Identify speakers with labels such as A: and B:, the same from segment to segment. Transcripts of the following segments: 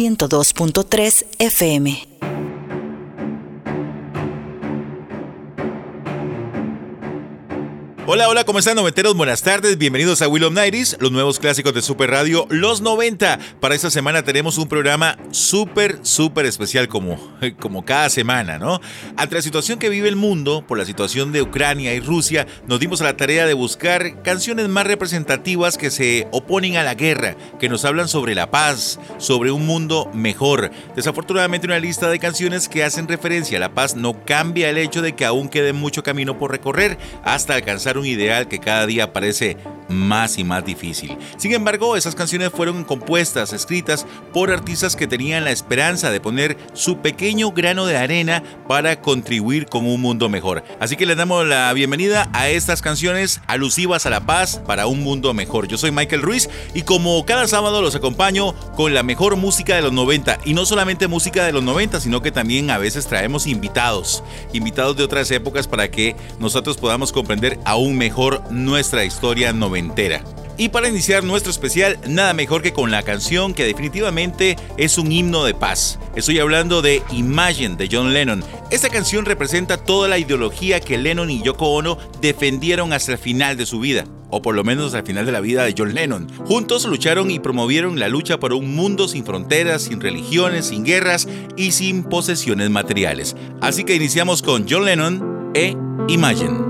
A: 102.3 FM.
B: Hola, hola, ¿cómo están noventeros? Buenas tardes, bienvenidos a Will of Nighties, los nuevos clásicos de Super Radio, los 90. Para esta semana tenemos un programa súper, súper especial como, como cada semana, ¿no? Ante la situación que vive el mundo, por la situación de Ucrania y Rusia, nos dimos a la tarea de buscar canciones más representativas que se oponen a la guerra, que nos hablan sobre la paz, sobre un mundo mejor. Desafortunadamente una lista de canciones que hacen referencia a la paz no cambia el hecho de que aún quede mucho camino por recorrer hasta alcanzar un ideal que cada día parece más y más difícil. Sin embargo, esas canciones fueron compuestas, escritas por artistas que tenían la esperanza de poner su pequeño grano de arena para contribuir con un mundo mejor. Así que les damos la bienvenida a estas canciones alusivas a la paz para un mundo mejor. Yo soy Michael Ruiz y como cada sábado los acompaño con la mejor música de los 90 y no solamente música de los 90, sino que también a veces traemos invitados, invitados de otras épocas para que nosotros podamos comprender aún mejor nuestra historia noventera. Y para iniciar nuestro especial, nada mejor que con la canción que definitivamente es un himno de paz. Estoy hablando de Imagine de John Lennon. Esta canción representa toda la ideología que Lennon y Yoko Ono defendieron hasta el final de su vida o por lo menos al final de la vida de John Lennon. Juntos lucharon y promovieron la lucha por un mundo sin fronteras, sin religiones, sin guerras y sin posesiones materiales. Así que iniciamos con John Lennon e Imagine.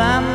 C: I'm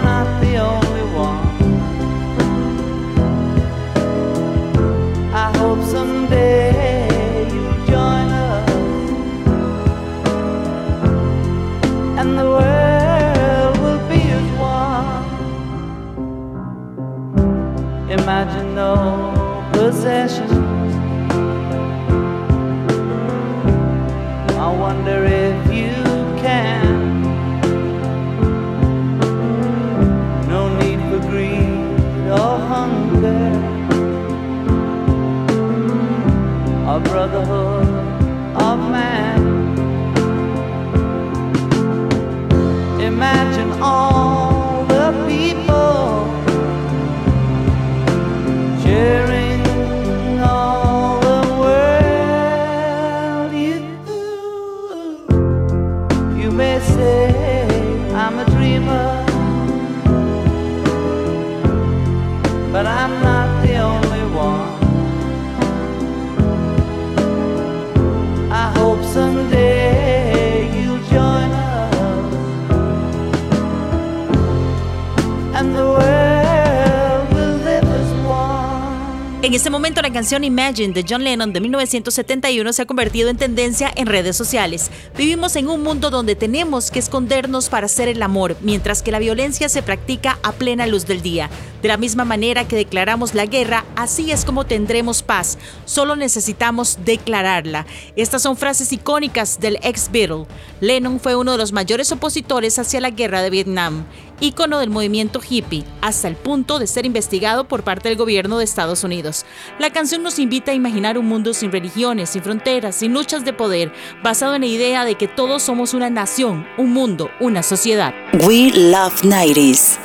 D: canción Imagine de John Lennon de 1971 se ha convertido en tendencia en redes sociales. Vivimos en un mundo donde tenemos que escondernos para hacer el amor, mientras que la violencia se practica a plena luz del día. De la misma manera que declaramos la guerra, así es como tendremos paz. Solo necesitamos declararla. Estas son frases icónicas del ex Beatle. Lennon fue uno de los mayores opositores hacia la guerra de Vietnam, ícono del movimiento hippie, hasta el punto de ser investigado por parte del gobierno de Estados Unidos. La canción nos invita a imaginar un mundo sin religiones, sin fronteras, sin luchas de poder, basado en la idea de que todos somos una nación, un mundo, una sociedad.
E: We love 90s.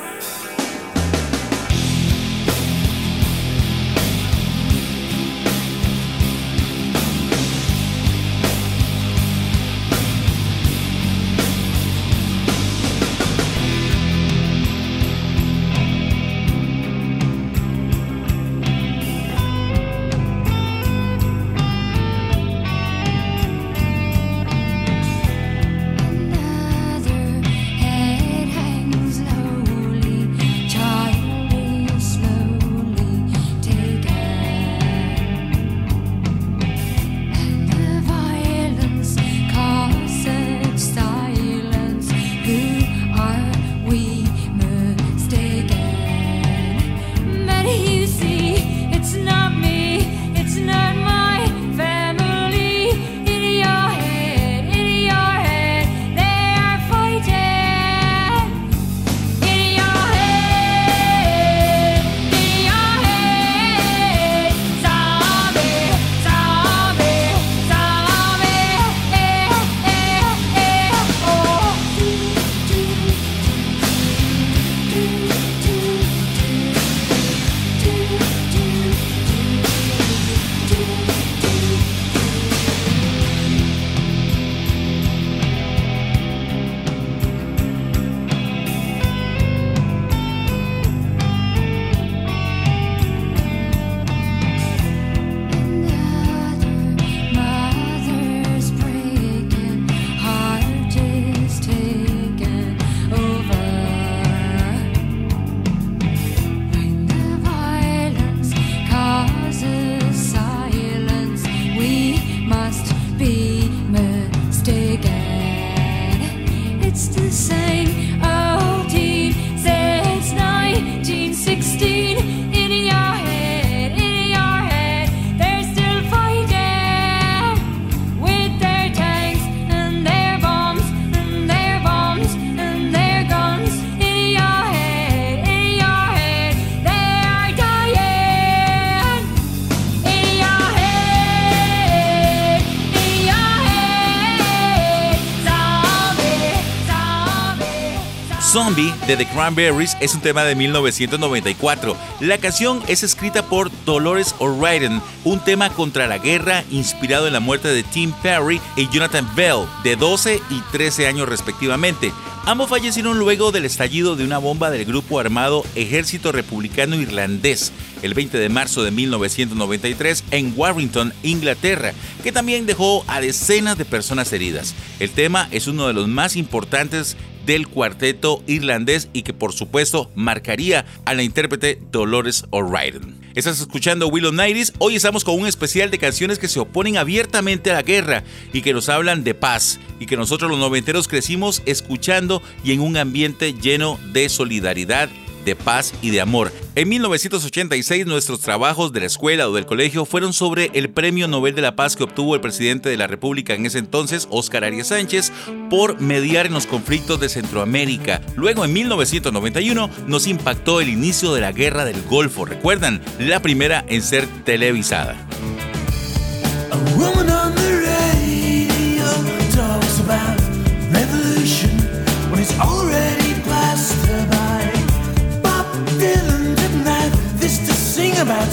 F: The
B: Cranberries es un tema de 1994. La canción es escrita por Dolores O'Riordan, un tema contra la guerra inspirado en la muerte de Tim Perry y Jonathan Bell, de 12 y 13 años respectivamente. Ambos fallecieron luego del estallido de una bomba del grupo armado Ejército Republicano Irlandés el 20 de marzo de 1993 en Warrington, Inglaterra, que también dejó a decenas de personas heridas. El tema es uno de los más importantes del cuarteto irlandés y que por supuesto marcaría a la intérprete Dolores O'Riordan. Estás escuchando Willow Nighties. Hoy estamos con un especial de canciones que se oponen abiertamente a la guerra y que nos hablan de paz y que nosotros los noventeros crecimos escuchando y en un ambiente lleno de solidaridad de paz y de amor. En 1986 nuestros trabajos de la escuela o del colegio fueron sobre el Premio Nobel de la Paz que obtuvo el presidente de la República en ese entonces, Óscar Arias Sánchez, por mediar en los conflictos de Centroamérica. Luego en 1991 nos impactó el inicio de la Guerra del Golfo, recuerdan, la primera en ser televisada.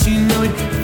G: You know it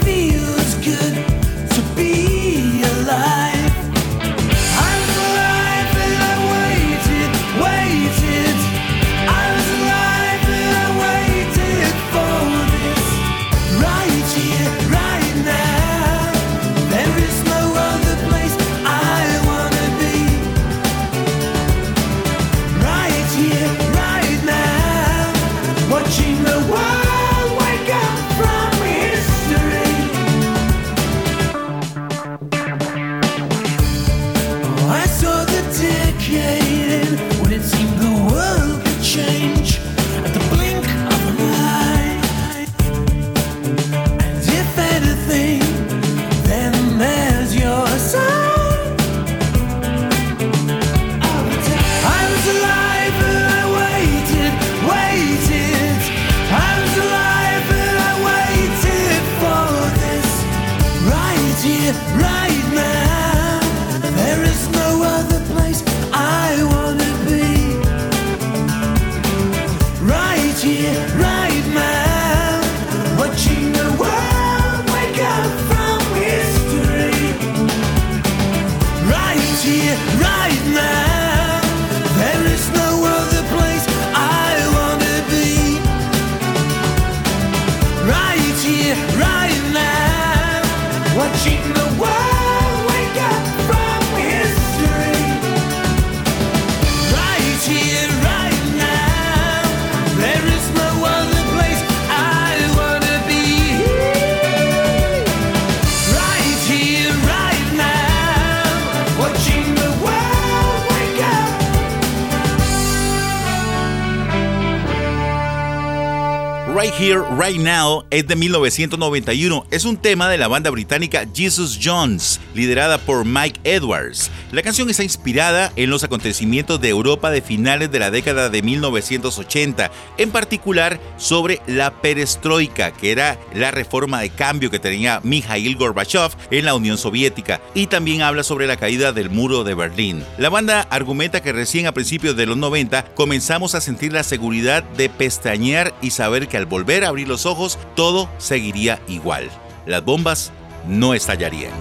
G: Right Here, Right Now
B: es de 1991. Es un tema de la banda británica Jesus Jones, liderada por Mike Edwards. La canción está inspirada en los acontecimientos de Europa de finales de la década de 1980, en particular sobre la perestroika, que era la reforma de cambio que tenía Mikhail Gorbachev en la Unión Soviética, y también habla sobre la caída del muro de Berlín. La banda argumenta que recién a principios de los 90 comenzamos a sentir la seguridad de pestañear y saber que al volver a abrir los ojos todo seguiría igual. Las bombas no estallarían.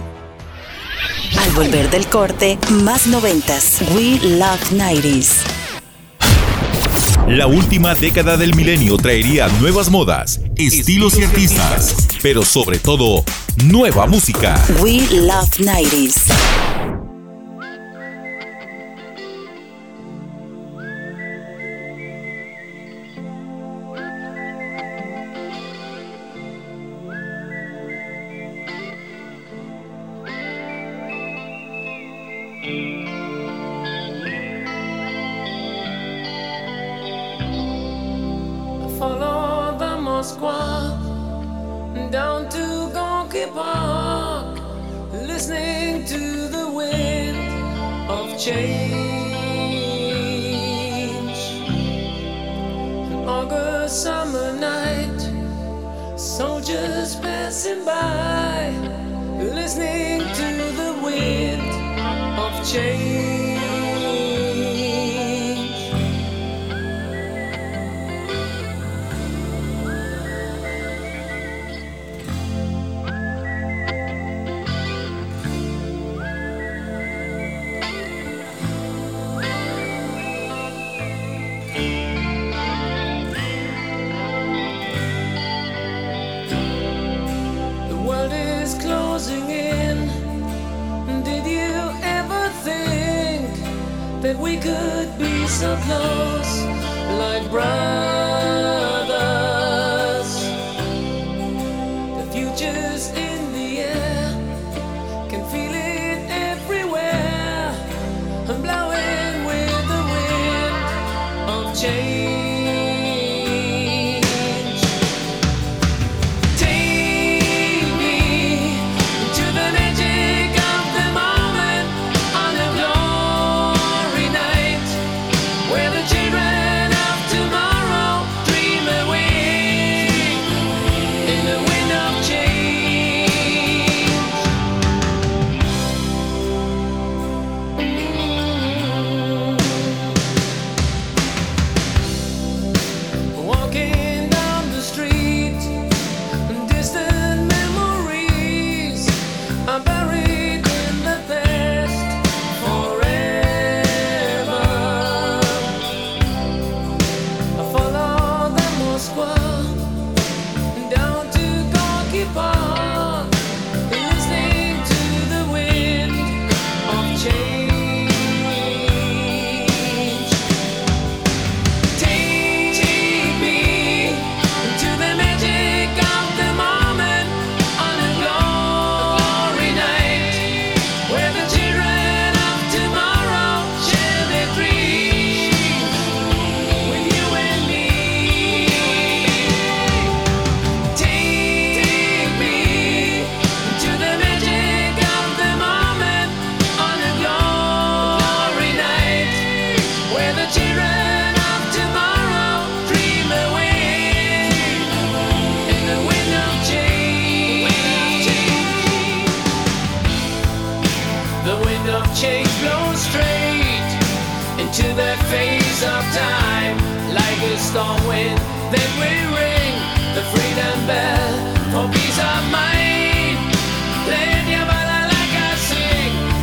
A: Al volver del corte, más noventas. We Love 90s.
H: La última década del milenio traería nuevas modas, estilos y artistas, pero sobre todo, nueva música.
A: We Love 90s.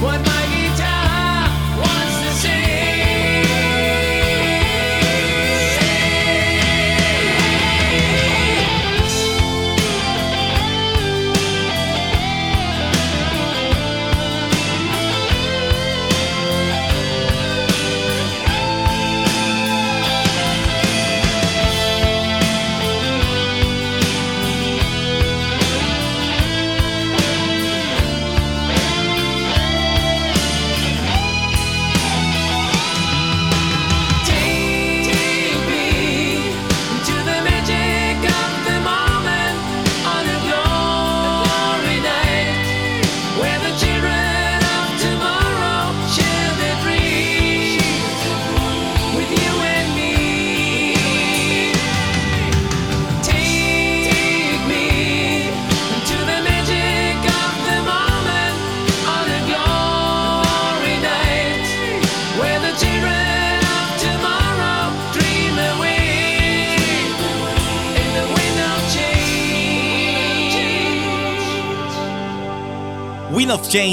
I: What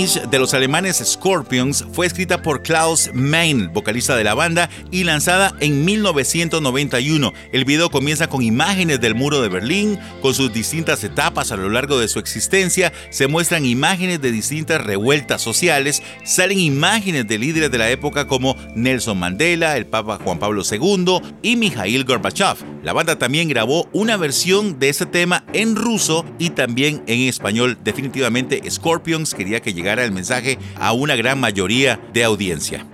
B: De los alemanes Scorpions fue escrita por Klaus Mein, vocalista de la banda, y lanzada en 1991. El video comienza con imágenes del muro de Berlín, con sus distintas etapas a lo largo de su existencia. Se muestran imágenes de distintas revueltas sociales, salen imágenes de líderes de la época como Nelson Mandela, el Papa Juan Pablo II y Mikhail Gorbachev. La banda también grabó una versión de este tema en ruso y también en español. Definitivamente Scorpions quería que llegara el mensaje a una gran mayoría de audiencia.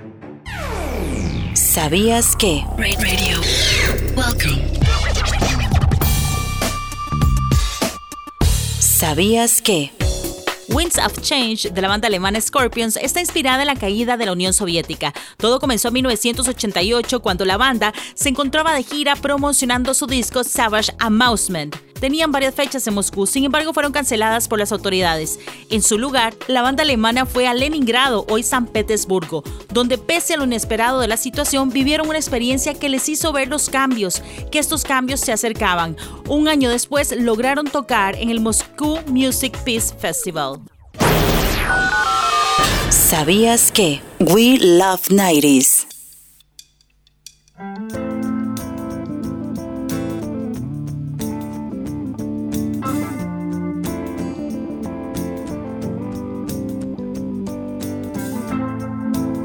A: ¿Sabías que?
J: Radio. Welcome.
A: ¿Sabías que?
D: Winds of Change de la banda alemana Scorpions está inspirada en la caída de la Unión Soviética. Todo comenzó en 1988 cuando la banda se encontraba de gira promocionando su disco Savage Amusement. Tenían varias fechas en Moscú, sin embargo fueron canceladas por las autoridades. En su lugar, la banda alemana fue a Leningrado, hoy San Petersburgo, donde pese a lo inesperado de la situación, vivieron una experiencia que les hizo ver los cambios, que estos cambios se acercaban. Un año después lograron tocar en el Moscow Music Peace Festival.
A: ¿Sabías que? We Love 90s.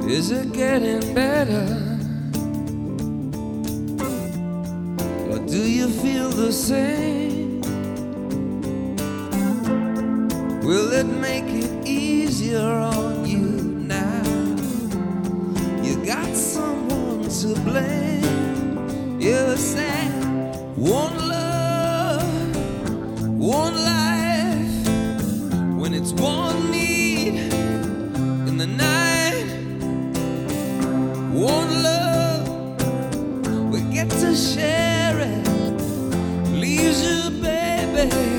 G: Is it getting better? Or do you feel the same? Will it make it easier to blame. You said one love, one life. When it's one need in the night. One love, we get to share it. Leaves you, baby,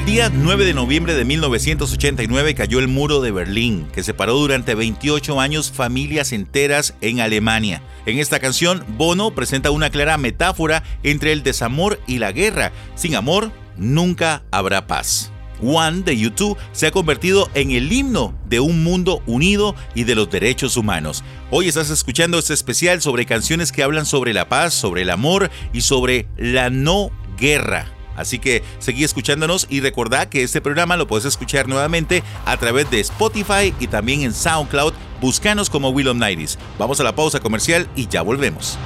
B: día 9 de noviembre de 1989 cayó el muro de Berlín, que separó durante 28 años familias enteras en Alemania. En esta canción, Bono presenta una clara metáfora entre el desamor y la guerra. Sin amor, nunca habrá paz. One de YouTube se ha convertido en el himno de un mundo unido y de los derechos humanos. Hoy estás escuchando este especial sobre canciones que hablan sobre la paz, sobre el amor y sobre la no guerra. Así que seguí escuchándonos y recordá que este programa lo puedes escuchar nuevamente a través de Spotify y también en SoundCloud. Búscanos como Will of Nighties. Vamos a la pausa comercial y ya volvemos.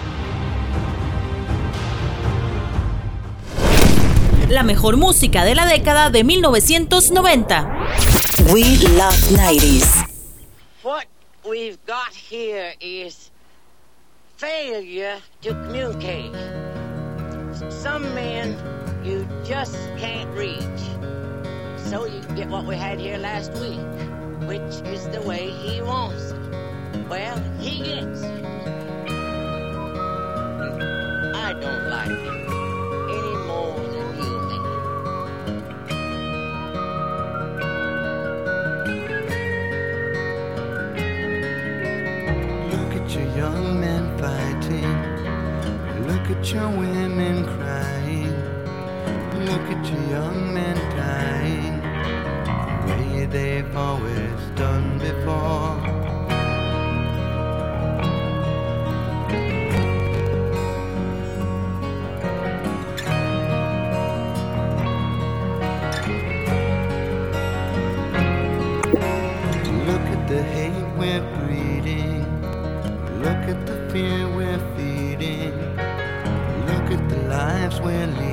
D: La mejor música de la década de 1990.
J: We Love 90s.
K: What we've got here is failure to communicate. Some men you just can't reach. So you get what we had here last week, which is the way he wants it. Well, he gets it. I don't like it any more than you may.
L: Look at your young men fighting. Look at your women crying. Look at your young men dying. The way they've always done before. Look at the hate we're breeding. Look at the fear we're feeding. Look at the lives we're.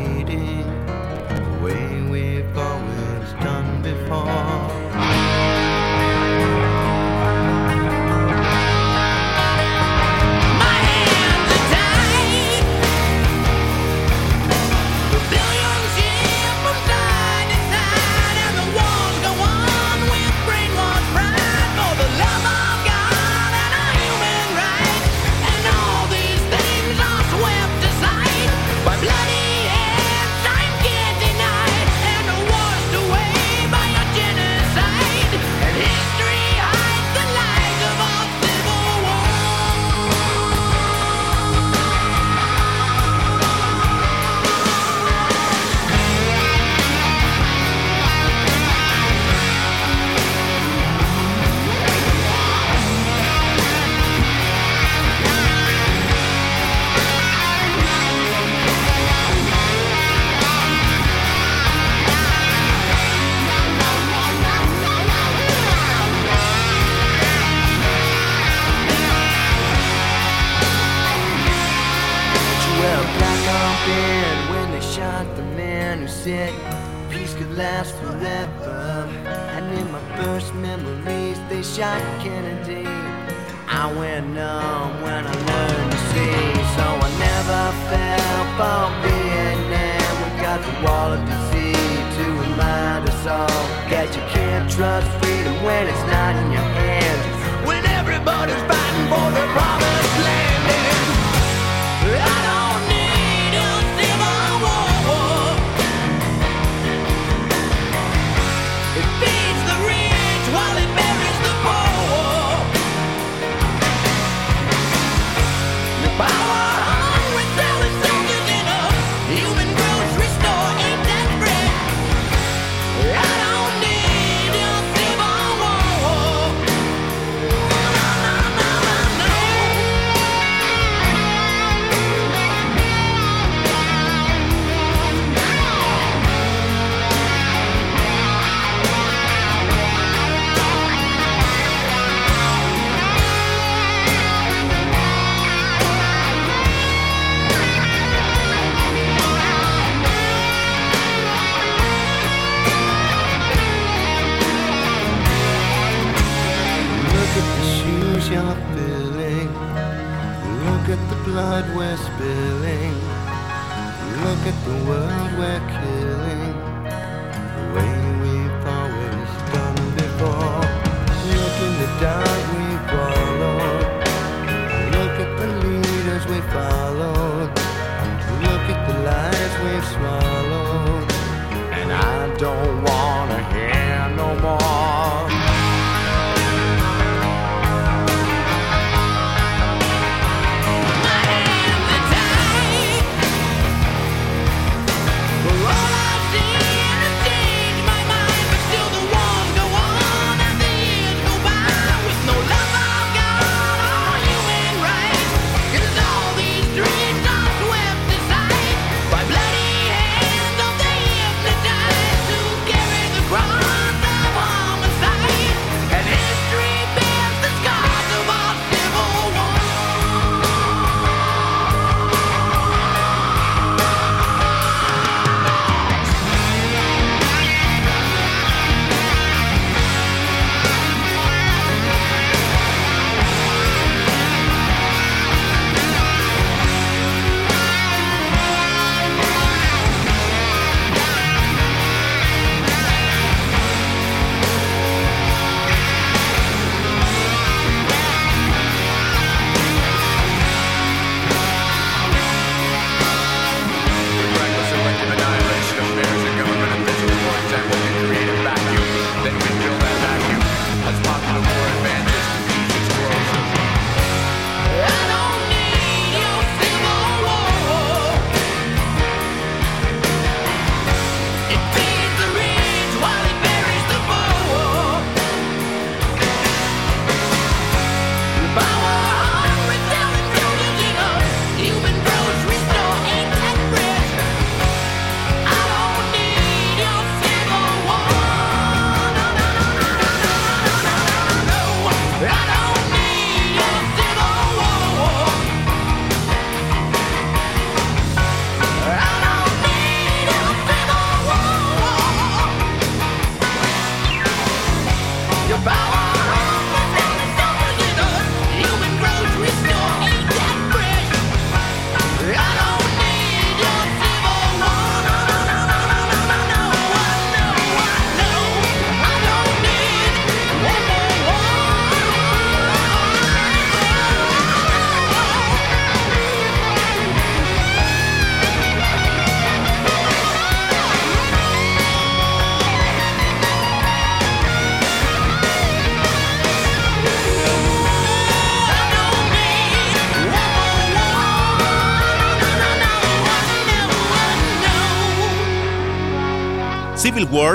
L: For Vietnam. We got the wall of disease to remind us all that you can't trust freedom when it's not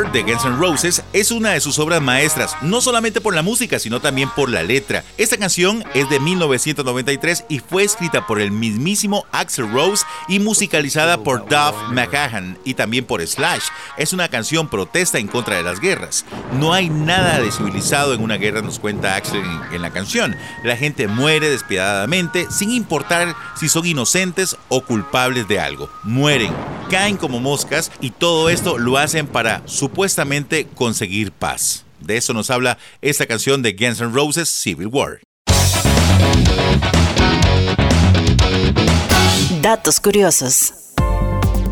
B: De Guns N' Roses es una de sus obras maestras, no solamente por la música, sino también por la letra. Esta canción es de 1993 y fue escrita por el mismísimo Axel Rose y musicalizada por Duff McCahan y también por Slash. Es una canción protesta en contra de las guerras. No hay nada de civilizado en una guerra, nos cuenta Axel en, en la canción. La gente muere despiadadamente sin importar si son inocentes o culpables de algo. Mueren, caen como moscas y todo esto lo hacen para supuestamente conseguir paz. De eso nos habla esta canción de Guns N' Roses Civil War.
M: Datos curiosos.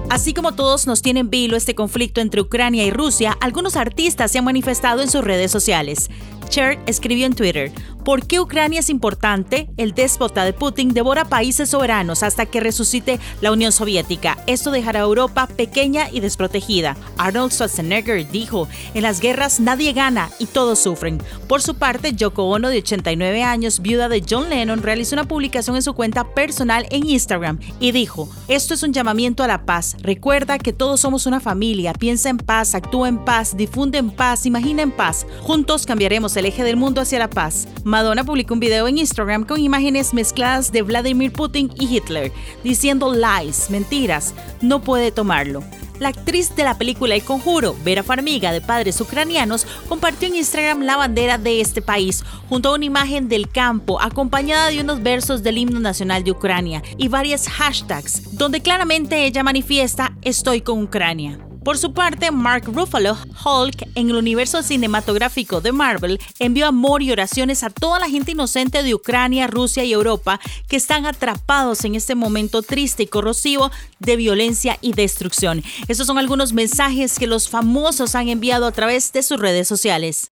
D: Así como todos nos tienen vilo este conflicto entre Ucrania y Rusia, algunos artistas se han manifestado en sus redes sociales. Cher escribió en Twitter, ¿por qué Ucrania es importante? El déspota de Putin devora países soberanos hasta que resucite la Unión Soviética. Esto dejará a Europa pequeña y desprotegida. Arnold Schwarzenegger dijo, en las guerras nadie gana y todos sufren. Por su parte, Yoko Ono, de 89 años, viuda de John Lennon, realizó una publicación en su cuenta personal en Instagram y dijo, esto es un llamamiento a la paz. Recuerda que todos somos una familia. Piensa en paz, actúa en paz, difunde en paz, imagina en paz. Juntos cambiaremos el eje del mundo hacia la paz. Madonna publicó un video en Instagram con imágenes mezcladas de Vladimir Putin y Hitler, diciendo lies, mentiras, no puede tomarlo. La actriz de la película El Conjuro, Vera Farmiga, de padres ucranianos, compartió en Instagram la bandera de este país, junto a una imagen del campo, acompañada de unos versos del himno nacional de Ucrania y varias hashtags, donde claramente ella manifiesta Estoy con Ucrania. Por su parte, Mark Ruffalo, Hulk, en el universo cinematográfico de Marvel, envió amor y oraciones a toda la gente inocente de Ucrania, Rusia y Europa que están atrapados en este momento triste y corrosivo de violencia y destrucción. Estos son algunos mensajes que los famosos han enviado a través de sus redes sociales.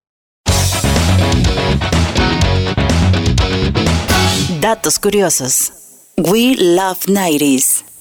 M: Datos curiosos. We love 90s.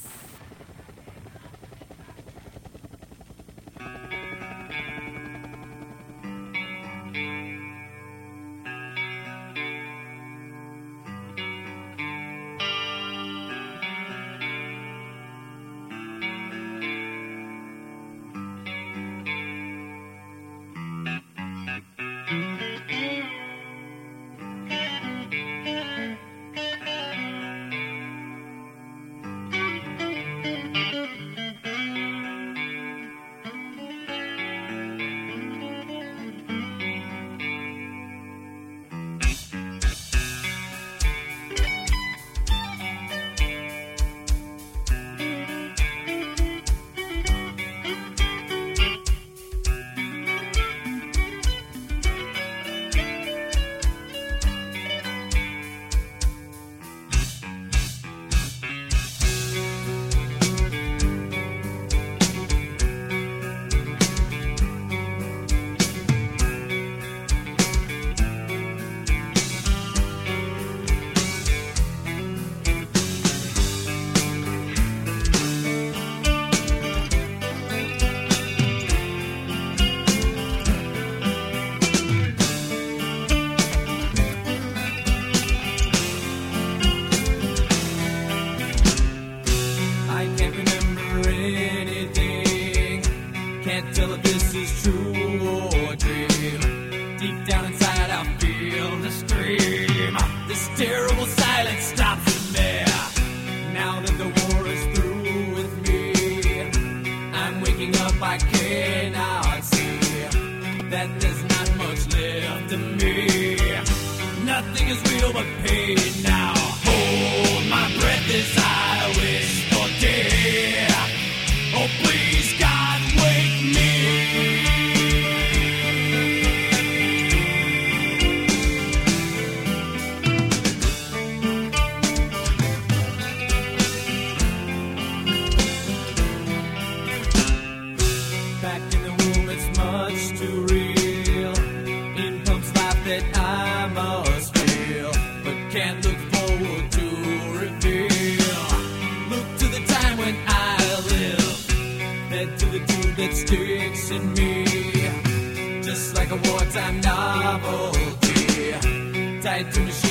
N: night to the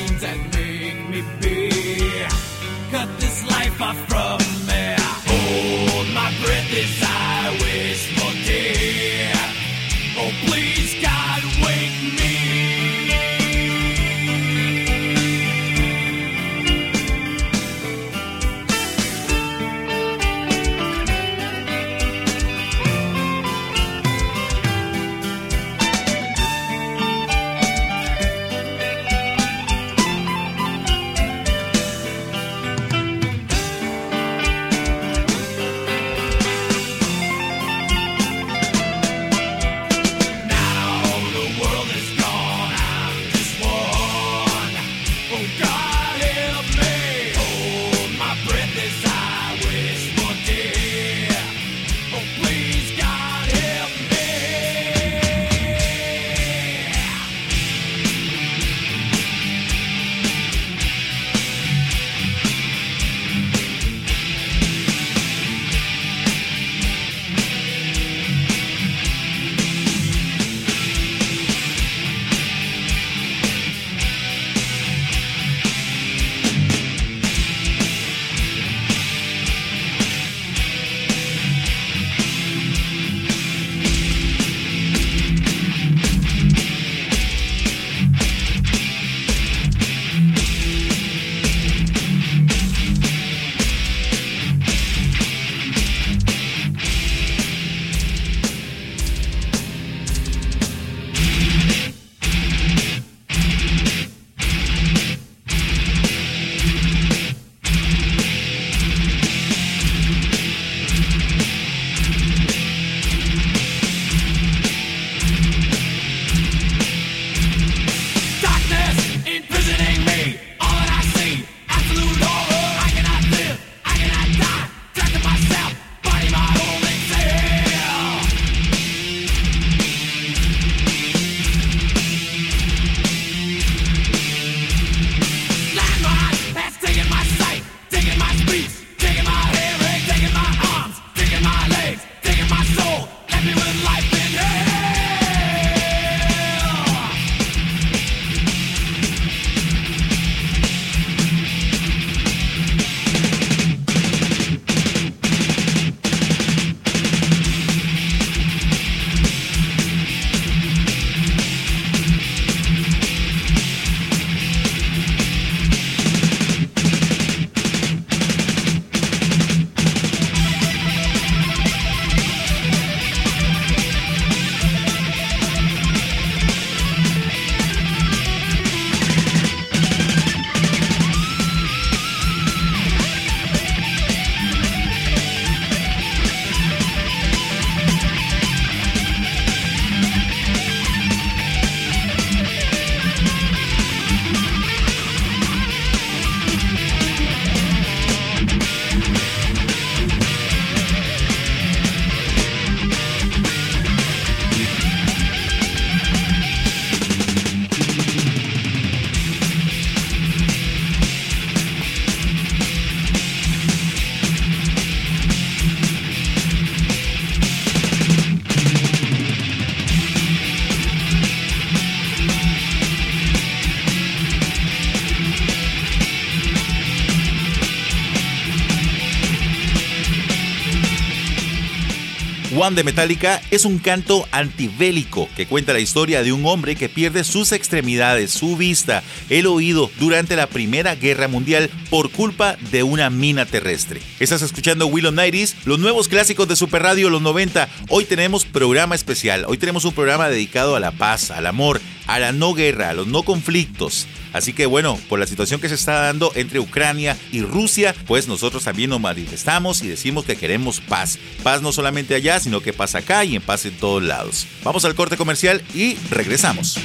B: One de Metallica es un canto antibélico que cuenta la historia de un hombre que pierde sus extremidades, su vista, el oído durante la Primera Guerra Mundial por culpa de una mina terrestre. Estás escuchando Willow Nighties, los nuevos clásicos de Super Radio los 90. Hoy tenemos programa especial. Hoy tenemos un programa dedicado a la paz, al amor, a la no guerra, a los no conflictos. Así que bueno, por la situación que se está dando entre Ucrania y Rusia, pues nosotros también nos manifestamos y decimos que queremos paz. Paz no solamente allá, sino que paz acá y en paz en todos lados. Vamos al corte comercial y regresamos.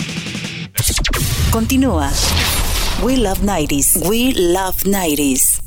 A: Continúa. We love 90s. We love 90s.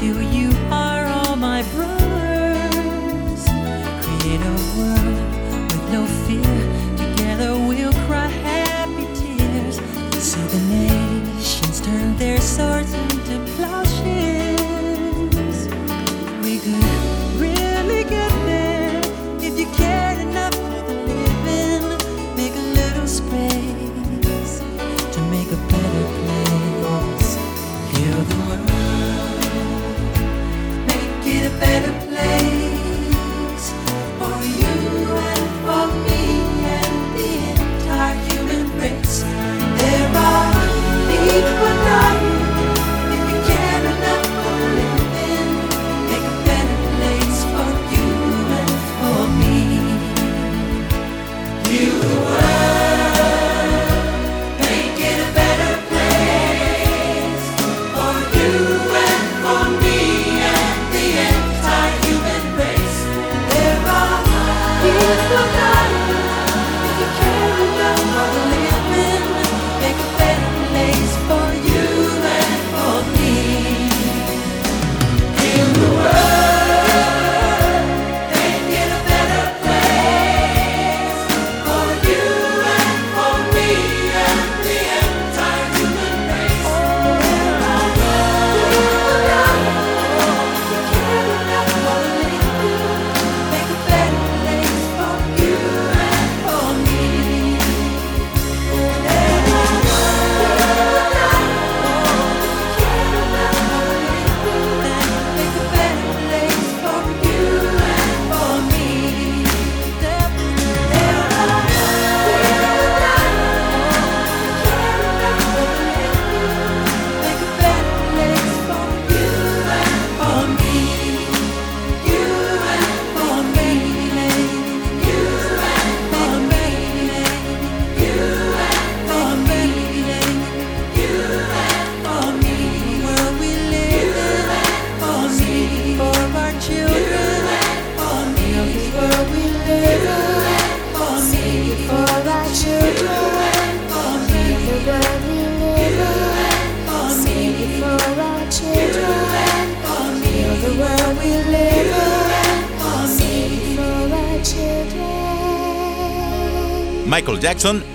O: Do you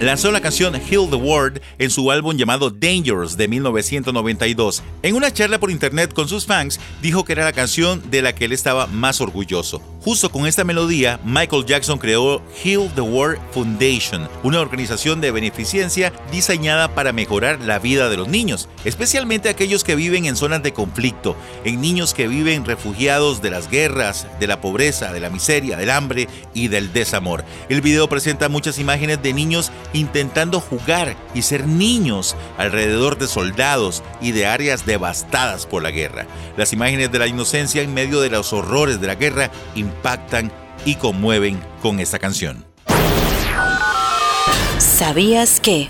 B: lanzó la canción Heal the World en su álbum llamado Dangerous de 1992. En una charla por internet con sus fans, dijo que era la canción de la que él estaba más orgulloso. Justo con esta melodía, Michael Jackson creó Heal the World Foundation, una organización de beneficencia diseñada para mejorar la vida de los niños, especialmente aquellos que viven en zonas de conflicto, en niños que viven refugiados de las guerras, de la pobreza, de la miseria, del hambre y del desamor. El video presenta muchas imágenes de niños intentando jugar y ser niños alrededor de soldados y de áreas devastadas por la guerra. Las imágenes de la inocencia en medio de los horrores de la guerra impactan y conmueven con esta canción.
A: ¿Sabías que?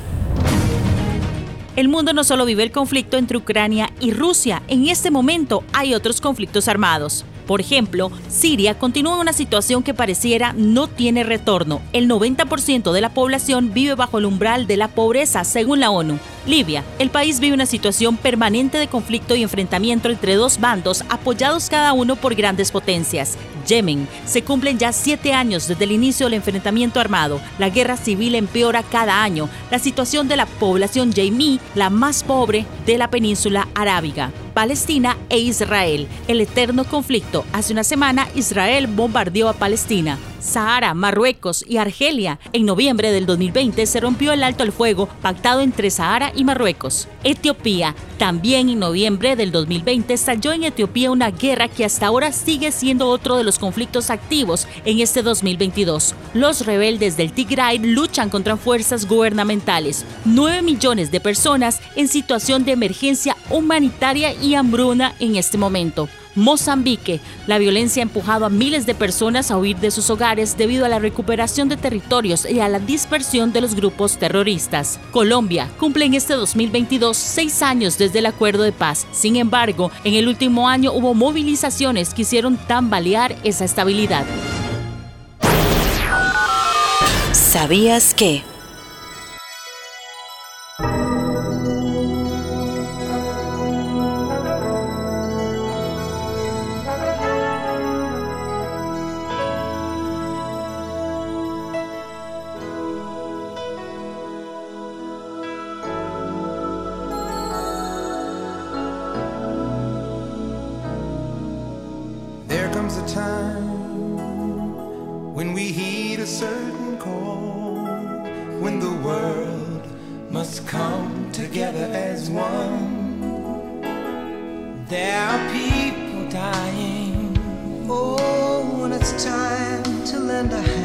D: El mundo no solo vive el conflicto entre Ucrania y Rusia, en este momento hay otros conflictos armados. Por ejemplo, Siria continúa en una situación que pareciera no tiene retorno. El 90% de la población vive bajo el umbral de la pobreza, según la ONU. Libia, el país vive una situación permanente de conflicto y enfrentamiento entre dos bandos apoyados cada uno por grandes potencias. Yemen, se cumplen ya siete años desde el inicio del enfrentamiento armado. La guerra civil empeora cada año. La situación de la población yemí, la más pobre de la península arábiga. Palestina e Israel. El eterno conflicto. Hace una semana Israel bombardeó a Palestina. Sahara, Marruecos y Argelia. En noviembre del 2020 se rompió el alto al fuego pactado entre Sahara y Marruecos. Etiopía. También en noviembre del 2020 estalló en Etiopía una guerra que hasta ahora sigue siendo otro de los conflictos activos en este 2022. Los rebeldes del Tigray luchan contra fuerzas gubernamentales. 9 millones de personas en situación de emergencia humanitaria y hambruna en este momento. Mozambique. La violencia ha empujado a miles de personas a huir de sus hogares debido a la recuperación de territorios y a la dispersión de los grupos terroristas. Colombia cumple en este 2022 seis años desde el acuerdo de paz. Sin embargo, en el último año hubo movilizaciones que hicieron tambalear esa estabilidad.
A: ¿Sabías que?
E: Comes a time when we heed a certain call, when the world must come together as one. There are people dying. Oh, when it's time to lend a hand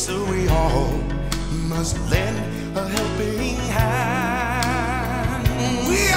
E: so
G: we
E: all must lend a helping hand. We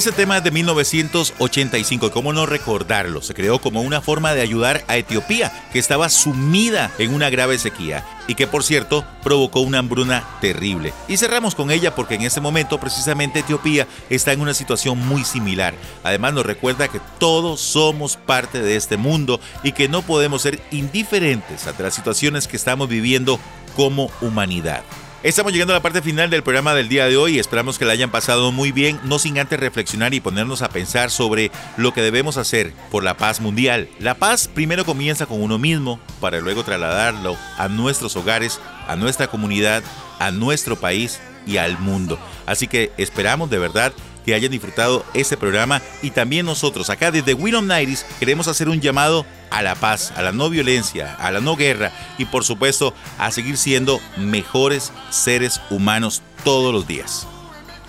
B: Este tema es de 1985, ¿cómo no recordarlo? Se creó como una forma de ayudar a Etiopía, que estaba sumida en una grave sequía y que por cierto provocó una hambruna terrible. Y cerramos con ella porque en este momento precisamente Etiopía está en una situación muy similar. Además nos recuerda que todos somos parte de este mundo y que no podemos ser indiferentes ante las situaciones que estamos viviendo como humanidad. Estamos llegando a la parte final del programa del día de hoy. Esperamos que la hayan pasado muy bien, no sin antes reflexionar y ponernos a pensar sobre lo que debemos hacer por la paz mundial. La paz primero comienza con uno mismo para luego trasladarlo a nuestros hogares, a nuestra comunidad, a nuestro país y al mundo. Así que esperamos de verdad que hayan disfrutado este programa y también nosotros acá desde Willom Nights queremos hacer un llamado a la paz, a la no violencia, a la no guerra y por supuesto a seguir siendo mejores seres humanos todos los días.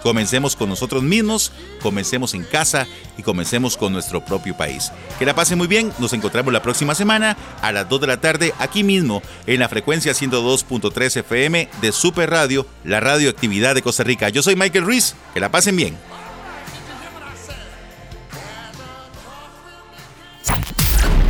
B: Comencemos con nosotros mismos, comencemos en casa y comencemos con nuestro propio país. Que la pasen muy bien, nos encontramos la próxima semana a las 2 de la tarde aquí mismo en la frecuencia 102.3 FM de Super Radio, la radioactividad de Costa Rica. Yo soy Michael Ruiz, que la pasen bien.